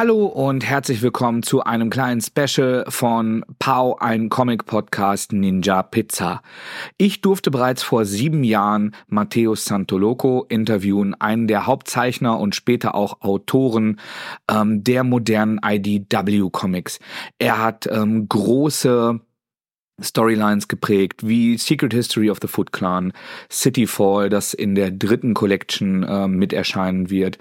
Hallo und herzlich willkommen zu einem kleinen Special von Pau, ein Comic-Podcast Ninja Pizza. Ich durfte bereits vor sieben Jahren Matteo Santoloco interviewen, einen der Hauptzeichner und später auch Autoren ähm, der modernen IDW-Comics. Er hat ähm, große Storylines geprägt, wie Secret History of the Foot Clan, Cityfall, das in der dritten Collection äh, mit erscheinen wird.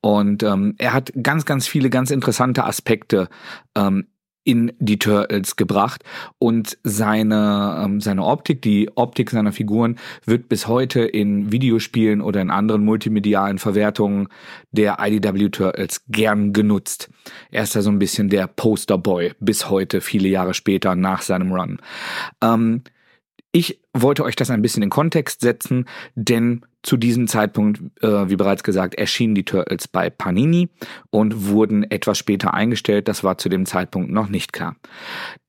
Und ähm, er hat ganz, ganz viele ganz interessante Aspekte ähm, in die Turtles gebracht und seine, ähm, seine Optik, die Optik seiner Figuren wird bis heute in Videospielen oder in anderen multimedialen Verwertungen der IDW Turtles gern genutzt. Er ist da so ein bisschen der Posterboy bis heute, viele Jahre später nach seinem Run. Ähm, ich wollte euch das ein bisschen in Kontext setzen, denn zu diesem Zeitpunkt, äh, wie bereits gesagt, erschienen die Turtles bei Panini und wurden etwas später eingestellt. Das war zu dem Zeitpunkt noch nicht klar.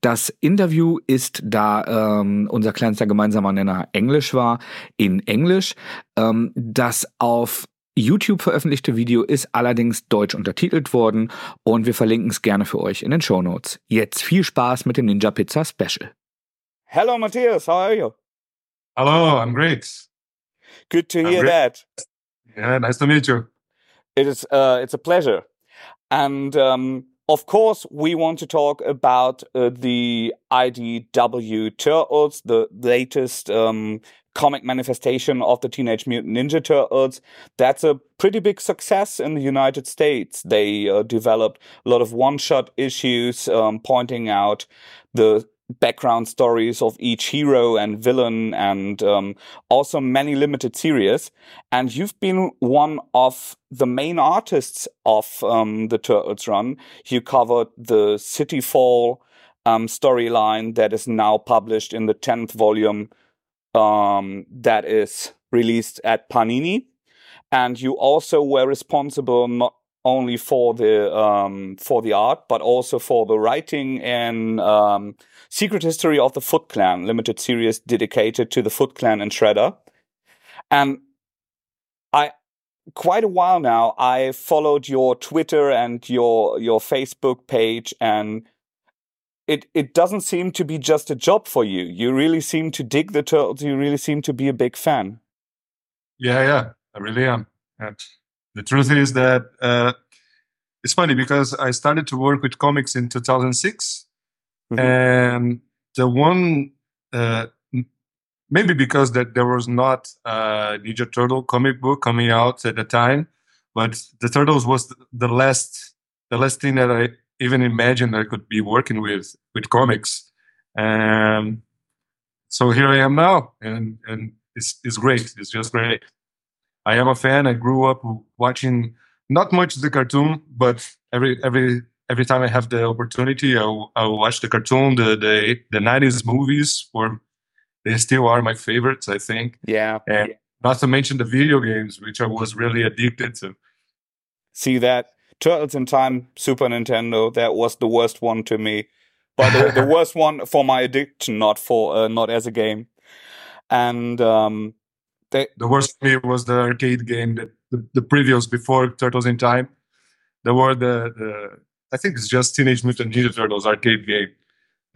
Das Interview ist, da ähm, unser kleinster gemeinsamer Nenner Englisch war, in Englisch. Ähm, das auf YouTube veröffentlichte Video ist allerdings deutsch untertitelt worden und wir verlinken es gerne für euch in den Show Notes. Jetzt viel Spaß mit dem Ninja Pizza Special. Hello, Matthias. How are you? Hello, I'm great. Good to hear that. Yeah, nice to meet you. It is. Uh, it's a pleasure. And um, of course, we want to talk about uh, the IDW Turtles, the latest um, comic manifestation of the Teenage Mutant Ninja Turtles. That's a pretty big success in the United States. They uh, developed a lot of one-shot issues, um, pointing out the background stories of each hero and villain and um, also many limited series. And you've been one of the main artists of um, the turtles run. You covered the city fall um, storyline that is now published in the 10th volume um, that is released at panini. And you also were responsible not only for the um, for the art, but also for the writing and um, Secret History of the Foot Clan limited series dedicated to the Foot Clan and Shredder. And I quite a while now I followed your Twitter and your your Facebook page and it it doesn't seem to be just a job for you. You really seem to dig the turtles. You really seem to be a big fan. Yeah, yeah, I really am. The truth is that uh, it's funny because I started to work with comics in 2006, Mhm. and the one uh, maybe because that there was not a Ninja Turtle comic book coming out at the time, but the Turtles was the last the last thing that I even imagined I could be working with with comics, and so here I am now, and and it's it's great. It's just great. I am a fan. I grew up watching not much the cartoon, but every every every time I have the opportunity, I will, I will watch the cartoon. The the the nineties movies, or they still are my favorites. I think, Yeah. and not to mention the video games, which I was really addicted to. see that Turtles in Time Super Nintendo that was the worst one to me but the, the worst one for my addiction not for uh, not as a game and um they The worst for me was the arcade game, that the, the previous before Turtles in Time. There were the, the I think it's just Teenage Mutant Ninja Turtles arcade game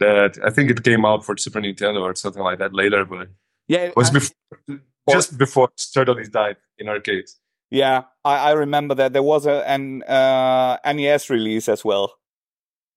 that I think it came out for Super Nintendo or something like that later, but yeah it was I- before, just before Turtles died in arcades. yeah I, I remember that there was a an uh NES release as well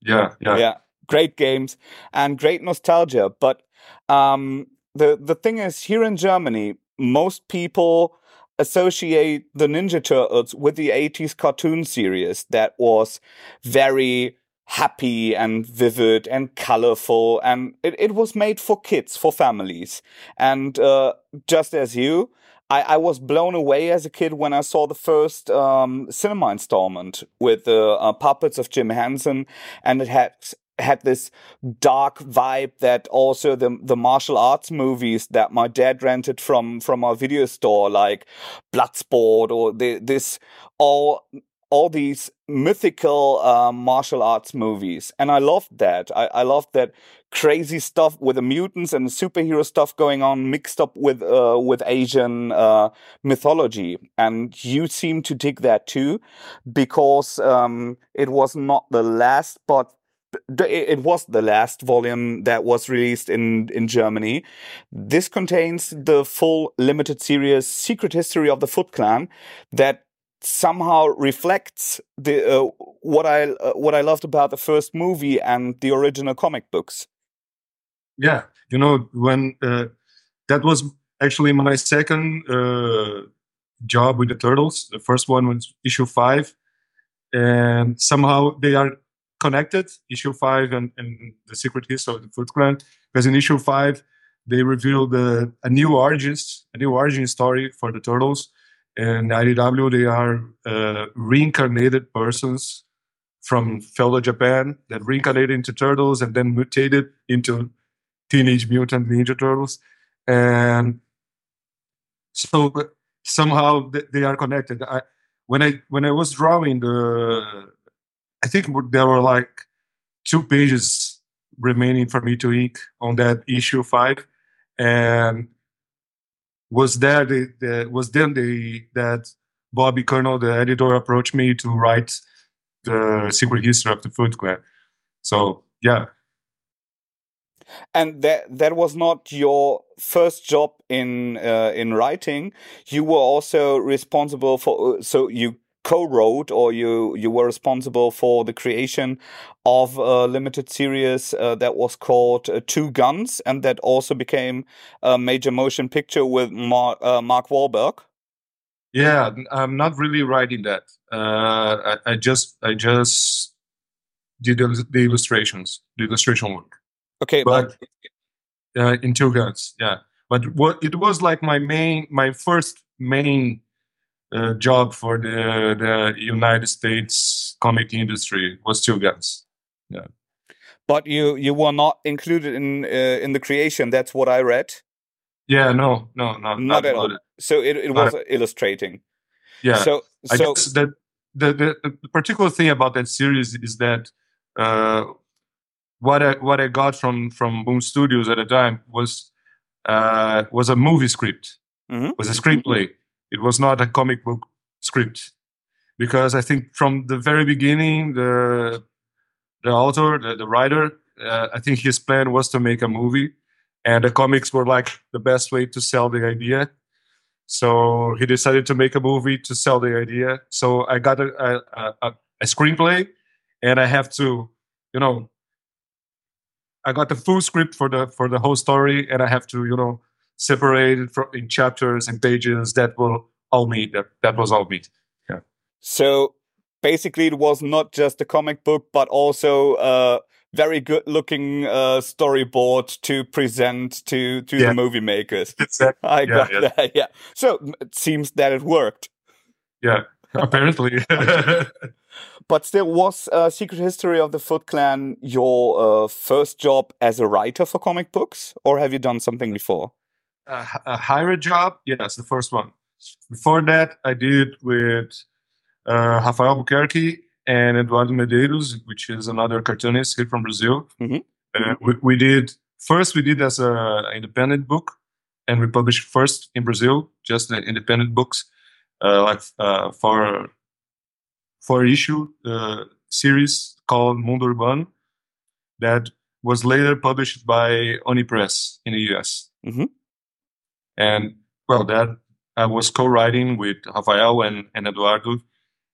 Yeah, yeah, yeah great games and great nostalgia but um the the thing is here in germany most people associate the ninja turtles with the 80s cartoon series that was very happy and vivid and colorful and it, it was made for kids for families. And uh, just as you I, I was blown away as a kid when I saw the first um, cinema installment with the uh, puppets of Jim Henson, and it had had this dark vibe that also the the martial arts movies that my dad rented from from our video store, like Bloodsport or the, this all all these mythical uh, martial arts movies, and I loved that. I, I loved that crazy stuff with the mutants and superhero stuff going on, mixed up with uh, with Asian uh, mythology. And you seem to dig that too, because um, it was not the last, but it was the last volume that was released in in Germany. This contains the full limited series Secret History of the Foot Clan that somehow reflects the uh, what I uh, what I loved about the first movie and the original comic books. Yeah, you know when uh, that was actually my second uh, job with the Turtles. The first one was issue five, and somehow they are connected. Issue five and, and the Secret History of the Foot Clan, because in issue five they revealed a new origins, a new origin story for the Turtles and IDW, they are uh, reincarnated persons from feudal Japan that reincarnated into turtles and then mutated into Teenage Mutant Ninja Turtles. And so somehow they are connected. I, when I when I was drawing the, I think there were like two pages remaining for me to ink on that issue five, and was there the, the was then the that Bobby Curnow, the editor, approached me to write the secret history of the Foot Clan. So yeah. And that that was not your first job in uh, in writing. You were also responsible for. So you co-wrote or you you were responsible for the creation of a limited series uh, that was called uh, Two Guns, and that also became a major motion picture with Mark, uh, Mark Wahlberg. Yeah, I'm not really writing that. Uh, I, I, just I just did the illustrations, the illustration work. Okay, but, but uh, in Two Guns, yeah. But what it was like my main, my first main uh, job for the the United States comic industry was Two Guns. Yeah. But you you were not included in uh, in the creation. That's what I read. Yeah, no, no, no, not, not at all. So it, it was illustrating. Yeah. So I so that the, the the particular thing about that series is that uh, what I what I got from from Boom Studios at the time was uh, was a movie script. Mm -hmm. Was a screenplay it was not a comic book script because I think from the very beginning, the the author, the, the writer, uh, I think his plan was to make a movie, and the comics were like the best way to sell the idea. So he decided to make a movie to sell the idea. So I got a, a, a, a screenplay, and I have to, you know, I got the full script for the for the whole story, and I have to, you know, separated from in chapters and pages that will all meet. That that was all meet. Yeah. So basically, it was not just a comic book, but also a very good looking uh, storyboard to present to to yeah. the movie makers. Exactly. I got yeah. that. Yeah. So it seems that it worked. Yeah. Apparently. but still, was uh, Secret History of the Foot Clan your uh, first job as a writer for comic books, or have you done something before? A, a higher job, yes, the first one. Before that, I did with uh, Rafael Albuquerque and Eduardo Medeiros, which is another cartoonist here from Brazil. Mm-hmm. Uh, we, we, did first we did as an independent book, and we published first in Brazil, just the independent books, uh, like uh, for for issue uh, series called Mundo Urbano, that was later published by Oni Press in the US. Mm-hmm. And well, that I was co-writing with Rafael and, and Eduardo.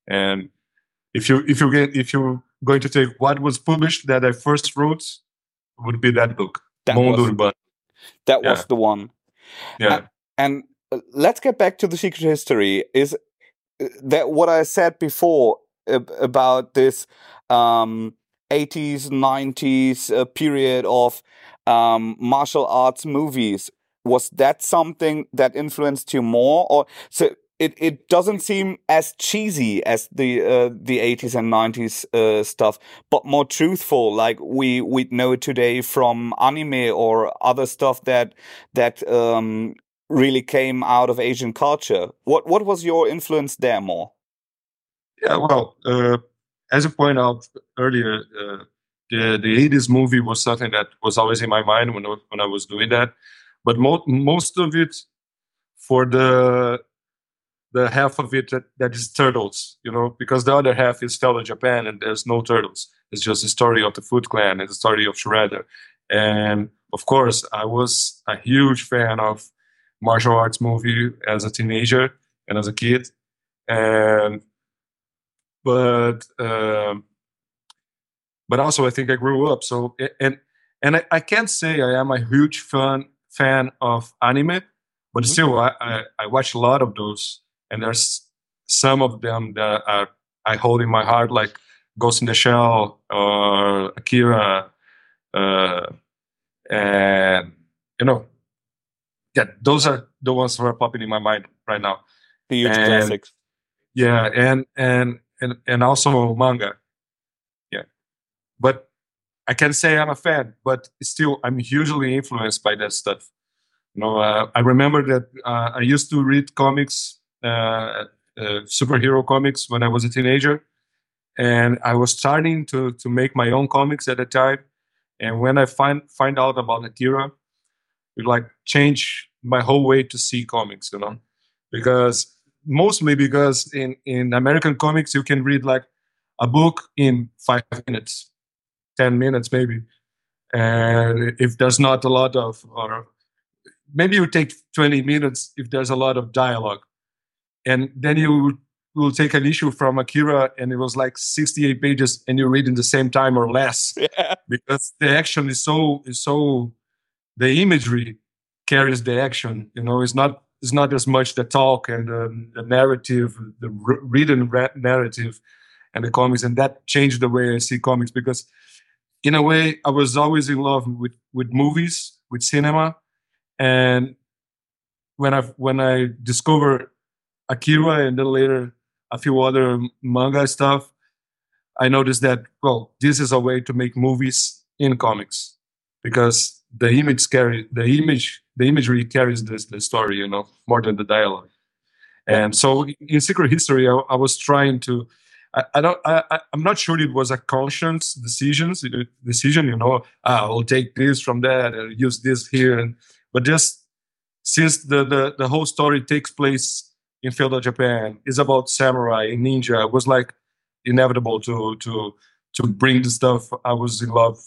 And if you if you get if you're going to take what was published that I first wrote, would be that book. That was, that yeah. was the one. Yeah. and, and let's get back to the secret history. Is uh, that what I said before about this um, 80s, 90s uh, period of um, martial arts movies was that something that influenced you more or so it, it doesn't seem as cheesy as the uh, the 80s and 90s uh, stuff but more truthful like we we know today from anime or other stuff that that um, really came out of asian culture what what was your influence there more Yeah, well, uh, as you point out earlier, uh, the the 80s movie was something that was always in my mind when when I was doing that. But mo- most of it for the the half of it that, that is turtles, you know, because the other half is Feudal Japan and there's no turtles. It's just the story of the Foot Clan and the story of Shredder. And of course, I was a huge fan of martial arts movie as a teenager and as a kid. And but um, but also I think I grew up. So and and I, I can't say I am a huge fan fan of anime, but mm-hmm. still I, I, I watch a lot of those, and there's some of them that are, I hold in my heart, like Ghost in the Shell or Akira, uh, and you know, yeah, those are the ones that are popping in my mind right now. The huge and, classics. Yeah, and and and and also manga. Yeah, but I can say I'm a fan, but still I'm hugely influenced by that stuff. You know, uh, I remember that uh, I used to read comics, uh, uh, superhero comics, when I was a teenager, and I was starting to to make my own comics at the time. And when I find find out about Akira, it like changed my whole way to see comics. You know, because mostly because in in American comics you can read like a book in five minutes, ten minutes maybe, and if there's not a lot of or maybe you take 20 minutes if there's a lot of dialogue. And then you will take an issue from akira and it was like 68 pages and you read in the same time or less. Yeah. because the action is so is so the imagery carries the action you know it's not it's not as much the talk and the, the narrative, the written narrative, and the comics, and that changed the way I see comics because, in a way, I was always in love with with movies, with cinema, and when I when I discovered Akira and then later a few other manga stuff, I noticed that well, this is a way to make movies in comics because the image carry the image the imagery carries this the story you know more than the dialogue. And so in secret history i, I was trying to I, I don't I, i'm not sure it was a conscious decisions decision you know ah, i'll take this from that and use this here and but just since the, the the whole story takes place in feudal japan is about samurai and ninja it was like inevitable to to to bring the stuff i was in love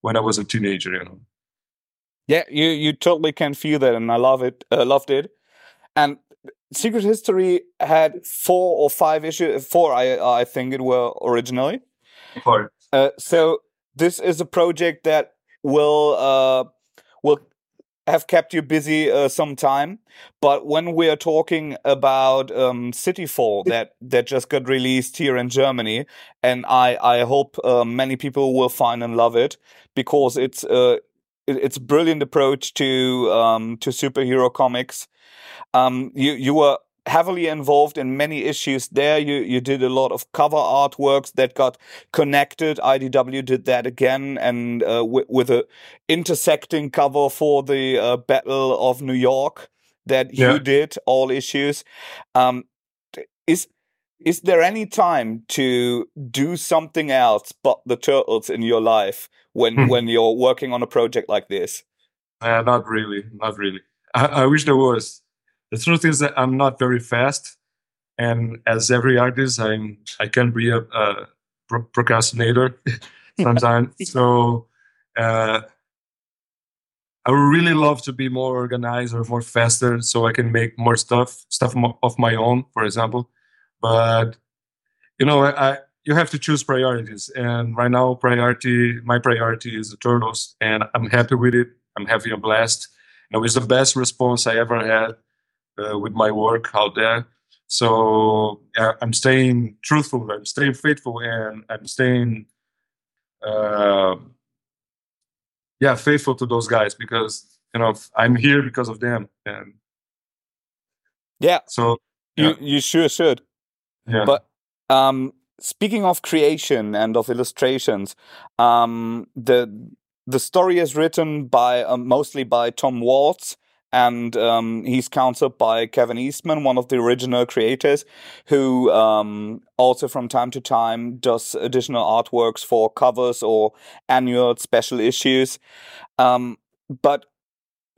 when i was a teenager you know yeah, you you totally can feel that, and I love it. Uh, loved it. And Secret History had four or five issues. Four, I I think it were originally. Four. Uh, so this is a project that will uh, will have kept you busy uh, some time. But when we are talking about um, Cityfall that that just got released here in Germany, and I I hope uh, many people will find and love it because it's uh, it's a brilliant approach to um, to superhero comics. Um, you you were heavily involved in many issues there. You you did a lot of cover artworks that got connected. IDW did that again, and uh, with a intersecting cover for the uh, Battle of New York that yeah. you did all issues. Um, is is there any time to do something else but the turtles in your life when hmm. when you're working on a project like this? Uh, not really, not really. I, I, wish there was. The truth is that I'm not very fast, and as every artist, I'm I can be a, a pro- procrastinator sometimes. so. Uh, I would really love to be more organized or more faster so I can make more stuff, stuff of my own, for example. But you know, I, you have to choose priorities. And right now, priority, my priority is the turtles, and I'm happy with it. I'm having a blast. And it was the best response I ever had uh, with my work out there. So I'm staying truthful, I'm staying faithful, and I'm staying, uh, yeah, faithful to those guys because you know I'm here because of them. And yeah, so yeah. you you sure should. Yeah. But um, speaking of creation and of illustrations, um, the the story is written by uh, mostly by Tom Waltz and um, he's counseled by Kevin Eastman, one of the original creators, who um, also from time to time does additional artworks for covers or annual special issues. Um, but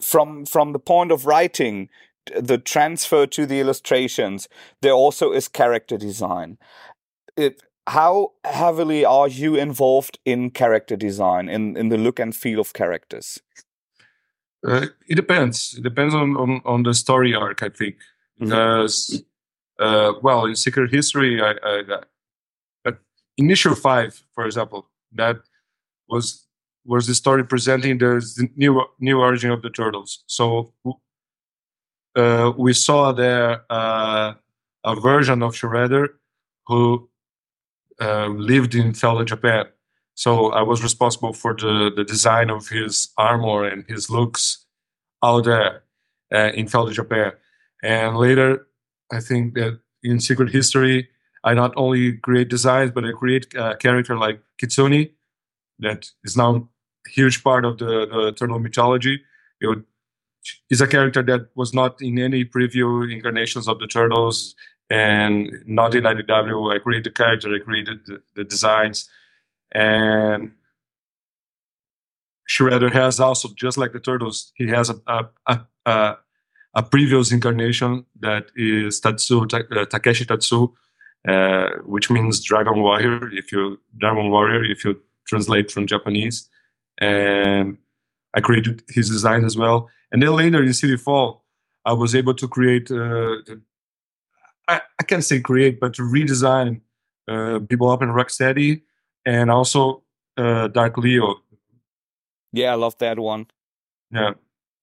from from the point of writing, the transfer to the illustrations, there also is character design. It, how heavily are you involved in character design, in, in the look and feel of characters? Uh, it depends. It depends on, on, on the story arc, I think. Mm-hmm. Because, uh, well, in Secret History, I, I, uh, in issue five, for example, that was was the story presenting the new new origin of the turtles. So uh, we saw there uh, a version of Shredder who uh, lived in feudal Japan. So I was responsible for the, the design of his armor and his looks out there uh, in feudal Japan. And later, I think that in Secret History, I not only create designs, but I create a character like Kitsune that is now a huge part of the, the turtle mythology. It would, is a character that was not in any preview incarnations of the Turtles and not in IDW. I created the character, I created the, the designs, and Shredder has also, just like the Turtles, he has a a, a, a previous incarnation that is Tatsu uh, Takeshi Tatsu, uh, which means Dragon Warrior. If you Dragon Warrior, if you translate from Japanese, and I created his design as well. And then later in City Fall, I was able to create uh, I, I can't say create, but to redesign uh, Bebop and Rocksteady and also uh, Dark Leo. Yeah, I love that one. Yeah,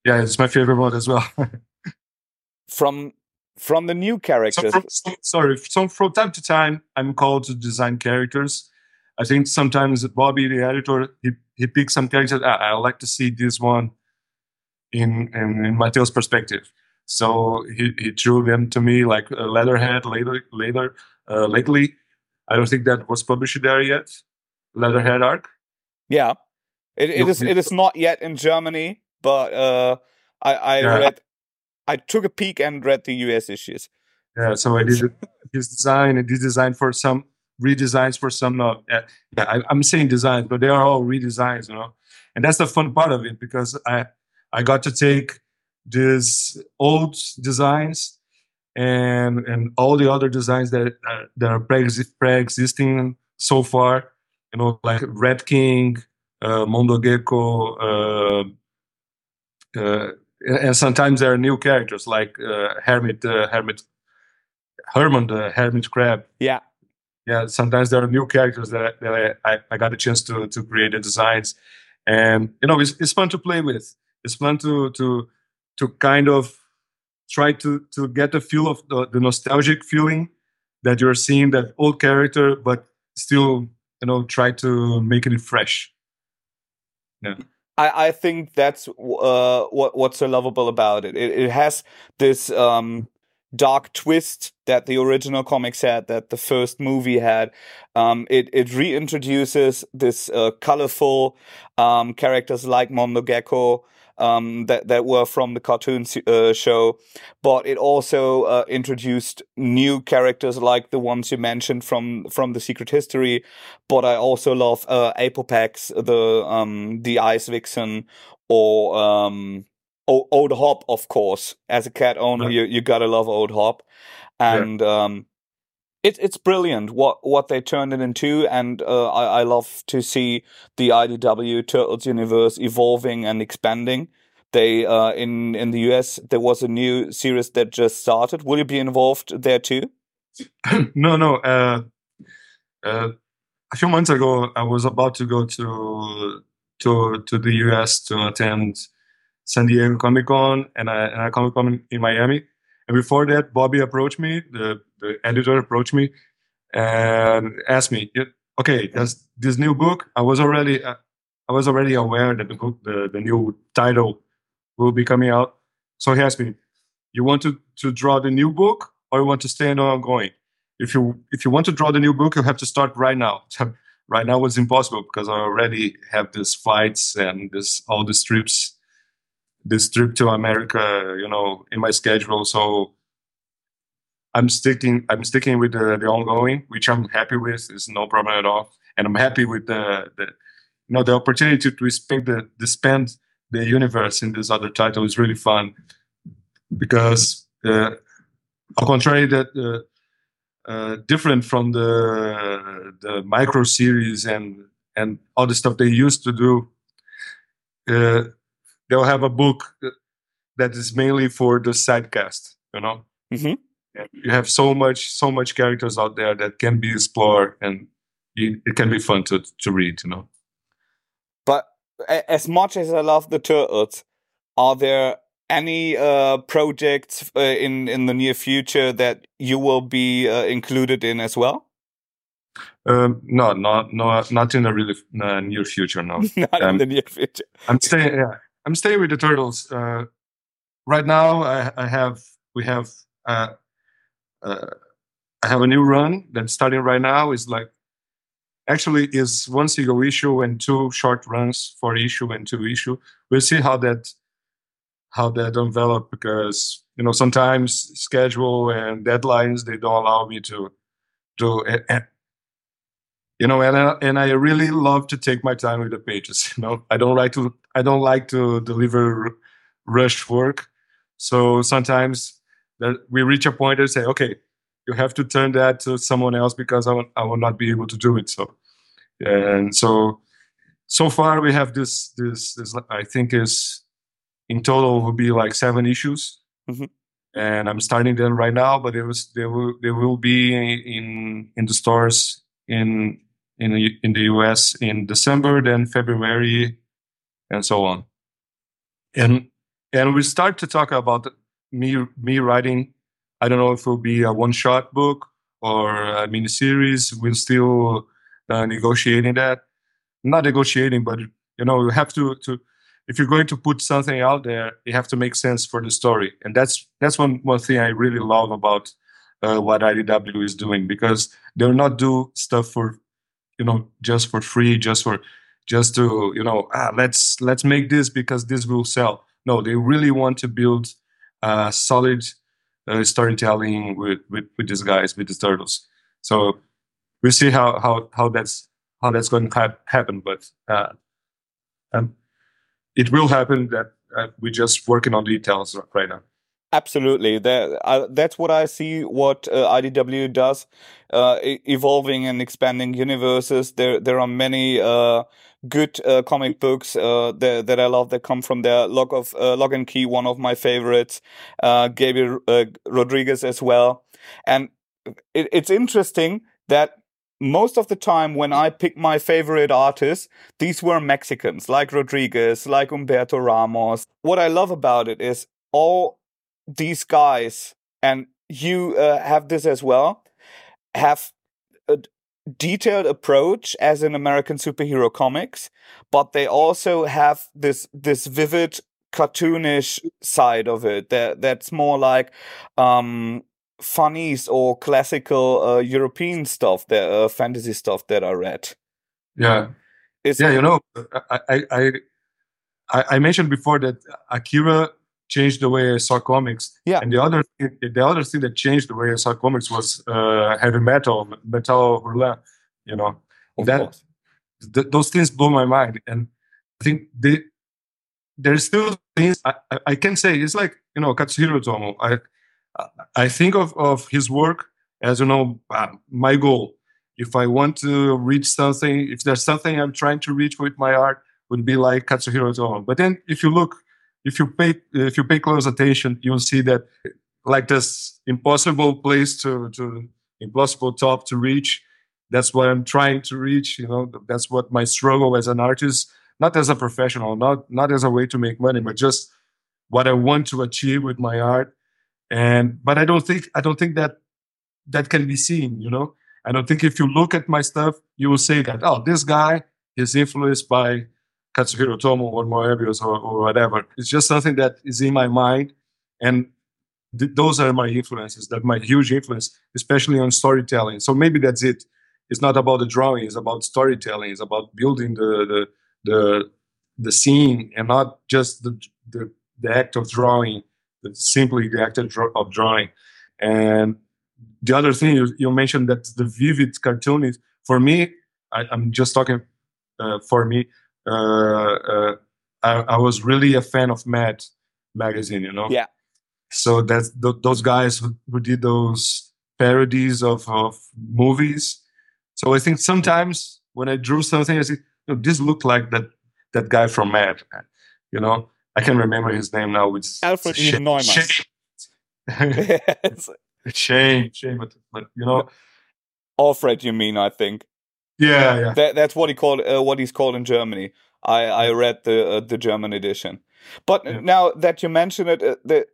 yeah, it's my favorite one as well. from from the new characters. So from, sorry, so from time to time, I'm called to design characters. I think sometimes Bobby, the editor, he, he picks some characters. I, I like to see this one in in, in Mateo's perspective. So he, he drew them to me like a Leatherhead later later uh, lately. I don't think that was published there yet. Leatherhead arc. Yeah, it, it is. It is not yet in Germany, but uh, I I yeah. read. I took a peek and read the US issues. Yeah, so I did his design and his design for some redesigns for some. Uh, yeah, I, I'm saying designs, but they are all redesigns, you know. And that's the fun part of it because I I got to take these old designs and and all the other designs that uh, that are pre-existing so far you know like red king uh, mondo gecko uh, uh, and sometimes there are new characters like uh, hermit uh, hermit herman the hermit crab. Yeah. Yeah sometimes there are new characters that, that I, I got a chance to to create the designs. And you know it's, it's fun to play with. It's fun to to to kind of try to to get a feel of the, the nostalgic feeling that you're seeing that old character, but still you know try to make it fresh. Yeah. I, I think that's uh, what what's so lovable about it. It, it has this um, dark twist that the original comics had, that the first movie had. Um, it it reintroduces this uh, colorful um, characters like Mondo Gecko, um, that that were from the cartoon uh, show, but it also uh, introduced new characters like the ones you mentioned from from the Secret History. But I also love uh, Alopex, the um, the Ice Vixen, or um, Old Hob, of course. As a cat owner, you you gotta love Old Hob, and yeah. um, it, it's brilliant what what they turned it into, and uh, I, I love to see the IDW Turtles universe evolving and expanding. They uh, in in the US there was a new series that just started. Will you be involved there too? no, no. Uh, uh, a few months ago, I was about to go to to to the US to attend San Diego Comic Con and a, and a Comic Con in Miami. And before that, Bobby approached me, the, the editor approached me and asked me, okay, there's this new book. I was already, uh, I was already aware that the book, the, the new title will be coming out. So he asked me, you want to, to draw the new book or you want to stay on ongoing? If you, if you want to draw the new book, you have to start right now. right now was impossible because I already have these flights and this, all the trips, this trip to America, you know, in my schedule. So I'm sticking I'm sticking with the, the ongoing, which I'm happy with. It's no problem at all, and I'm happy with the the you know the opportunity to, spend the, the spend the universe in this other title is really fun because uh, on contrary that uh, uh, different from the the micro series and and all the stuff they used to do uh, they'll have a book that is mainly for the sidecast you know mm-hmm. You have so much so much characters out there that can be explored and it can be fun to to read you know but as much as i love the turtles are there any uh, projects uh, in in the near future that you will be uh, included in as well? Um, no, not no, not in the really uh, near future. No, not um, in the near future. I'm staying. Yeah, I'm staying with the turtles. Uh, right now, I, I, have we have uh, I have a new run that's starting right now. Is like actually is one single issue and two short runs for issue and two issue. We'll see how that how that develop because you know sometimes schedule and deadlines they don't allow me to do it. you know and I, and I really love to take my time with the pages you know I don't like to I don't like to deliver rush work so sometimes that we reach a point and say okay you have to turn that to someone else because I will, I will not be able to do it. So and so so far we have this this this I think is in total will be like seven issues. Mm-hmm. and i'm starting them right now but it was they will they will be in in the stores in in the, in the us in december then february and so on. And and we start to talk about me me writing i don't know if it will be a one shot book or a mini series we're still uh, negotiating that not negotiating but you know you have to to if you're going to put something out there, you have to make sense for the story, and that's that's one one thing I really love about uh, what IDW is doing because they're not do stuff for you know just for free, just for just to you know ah, let's let's make this because this will sell. No, they really want to build uh, solid uh, storytelling with, with with these guys with the turtles. So we'll see how how how that's how that's going to ha- happen, but. Uh, um, it will happen. That uh, we're just working on details right now. Absolutely, that uh, that's what I see. What uh, IDW does, uh, evolving and expanding universes. There, there are many uh, good uh, comic books uh, that, that I love that come from there. Log of Locke and Key, one of my favorites. Gabriel Rodriguez as well, and it, it's interesting that most of the time when I pick my favorite artists, these were Mexicans like Rodriguez, like Humberto Ramos. What I love about it is all these guys, and you uh, have this as well, have a detailed approach as in American superhero comics, but they also have this this vivid cartoonish side of it that that's more like um funnies or classical uh, European stuff, that uh, fantasy stuff that I read. Yeah, it's yeah. You know, I, I I I mentioned before that Akira changed the way I saw comics. Yeah. And the other the other thing that changed the way I saw comics was uh, heavy metal, metal hurlant. You know, of that th- those things blew my mind, and I think they there's still things I, I, I can say. It's like you know Katsuhiro Otomo. I I think of, of his work as you know uh, my goal. If I want to reach something, if there's something I'm trying to reach with my art, would be like Katsuhiro Otomo. But then if you look, if you pay if you pay close attention, you'll see that like this impossible place to to impossible top to reach. That's what I'm trying to reach. You know, that's what my struggle as an artist, not as a professional, not not as a way to make money, but just what I want to achieve with my art and but i don't think i don't think that that can be seen you know i don't think if you look at my stuff you will say that oh this guy is influenced by katsuhiro Otomo or moebius or, or whatever it's just something that is in my mind and th- those are my influences that my huge influence especially on storytelling so maybe that's it it's not about the drawing it's about storytelling it's about building the the the, the scene and not just the, the the act of drawing, simply the act of drawing. And the other thing you, you mentioned that the vivid cartoon is for me. I, am just talking uh, for me. Uh, uh, I, I, was really a fan of Mad magazine. You know. Yeah. So that's th- those guys who, who did those parodies of, of movies. So I think sometimes when I drew something, I said, know, this looked like that that guy from Mad. You know, I can remember his name now. It's Alfred Shane. Neumann. Shane. shame, shame, but, but you know, Alfred, you mean? I think. Yeah, yeah. That, that's what he called. Uh, what he's called in Germany. I I read the uh, the German edition. But yeah. now that you mention it, uh, the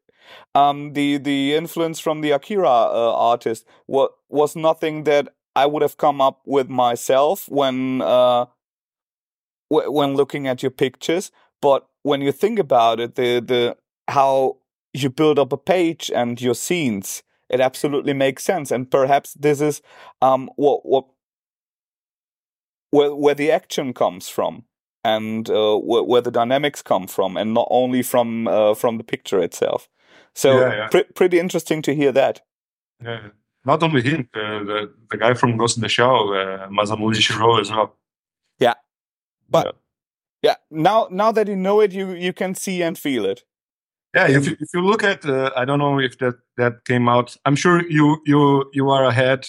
um the the influence from the Akira uh, artist what was nothing that I would have come up with myself when uh when looking at your pictures. But when you think about it, the the how you build up a page and your scenes, it absolutely makes sense. And perhaps this is um, what what where where the action comes from and uh, where, where, the dynamics come from, and not only from uh, from the picture itself. So yeah, yeah. Pr- pretty interesting to hear that. Yeah. Not only him, uh, the the guy from Ghost in the Shell, uh, Masamune Shirow as well. Yeah, but yeah. now now that you know it, you you can see and feel it. Yeah, if you, if you look at, uh, I don't know if that that came out. I'm sure you you you are ahead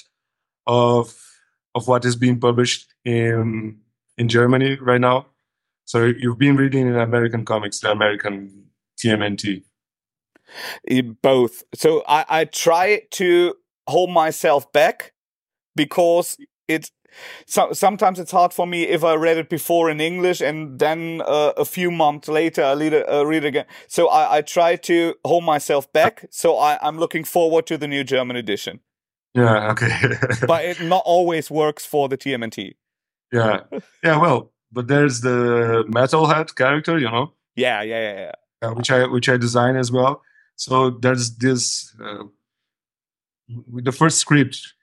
of of what is being published in in Germany right now. So you've been reading in American comics, the American TMNT. Both. So I I try to hold myself back because it so, sometimes it's hard for me if I read it before in English and then uh, a few months later I read it, uh, read it again. So I, I, try to hold myself back. So I, I'm looking forward to the new German edition. Yeah, okay. but it not always works for the TMNT. Yeah, yeah. Well, but there's the metalhead character, you know. Yeah, yeah, yeah, yeah. Uh, which I which I design as well. So there's this uh, with the first script,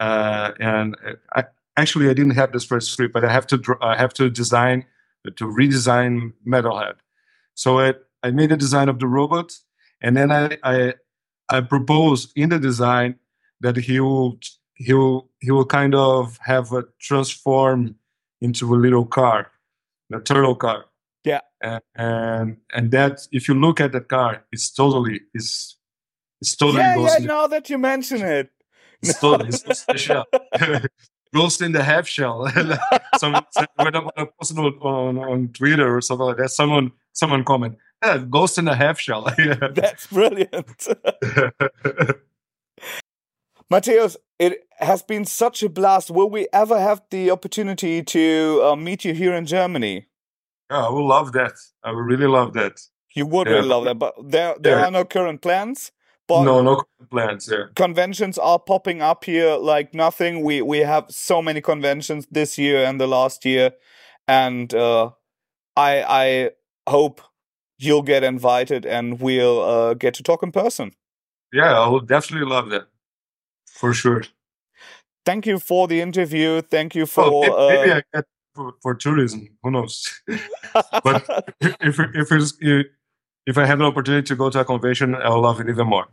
uh, and I actually I didn't have this first script, but I have to draw, I have to design to redesign Metalhead. So I, I made a design of the robot, and then I I, I propose in the design that he will he will he will kind of have a transform into a little car, a turtle car. Yeah, and and, and that if you look at that car, it's totally it's it's totally yeah yeah. Now that you mention it, it's totally it's special. Ghost in the half shell. someone when I posted on, on Twitter or something like that, someone someone comment, yeah, ghost in the half shell. That's brilliant. Mateus, it has been such a blast. Will we ever have the opportunity to uh, meet you here in Germany? Yeah, I would love that. I would really love that. You would yeah. really love that, but there there yeah. are no current plans. But no, no plans. Yeah, conventions are popping up here like nothing. We we have so many conventions this year and the last year, and uh, I I hope you'll get invited and we'll uh, get to talk in person. Yeah, I would definitely love that for sure. Thank you for the interview. Thank you for oh, maybe, uh, I get for, for, tourism. Who knows? but if if it's if I have an opportunity to go to a convention, I'll love it even more,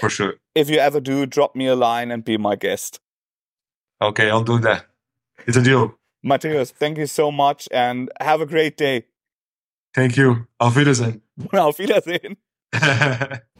for sure. If you ever do, drop me a line and be my guest. Okay, I'll do that. It's a deal. Mateus, thank you so much and have a great day. Thank you. Auf Wiedersehen. Auf Wiedersehen.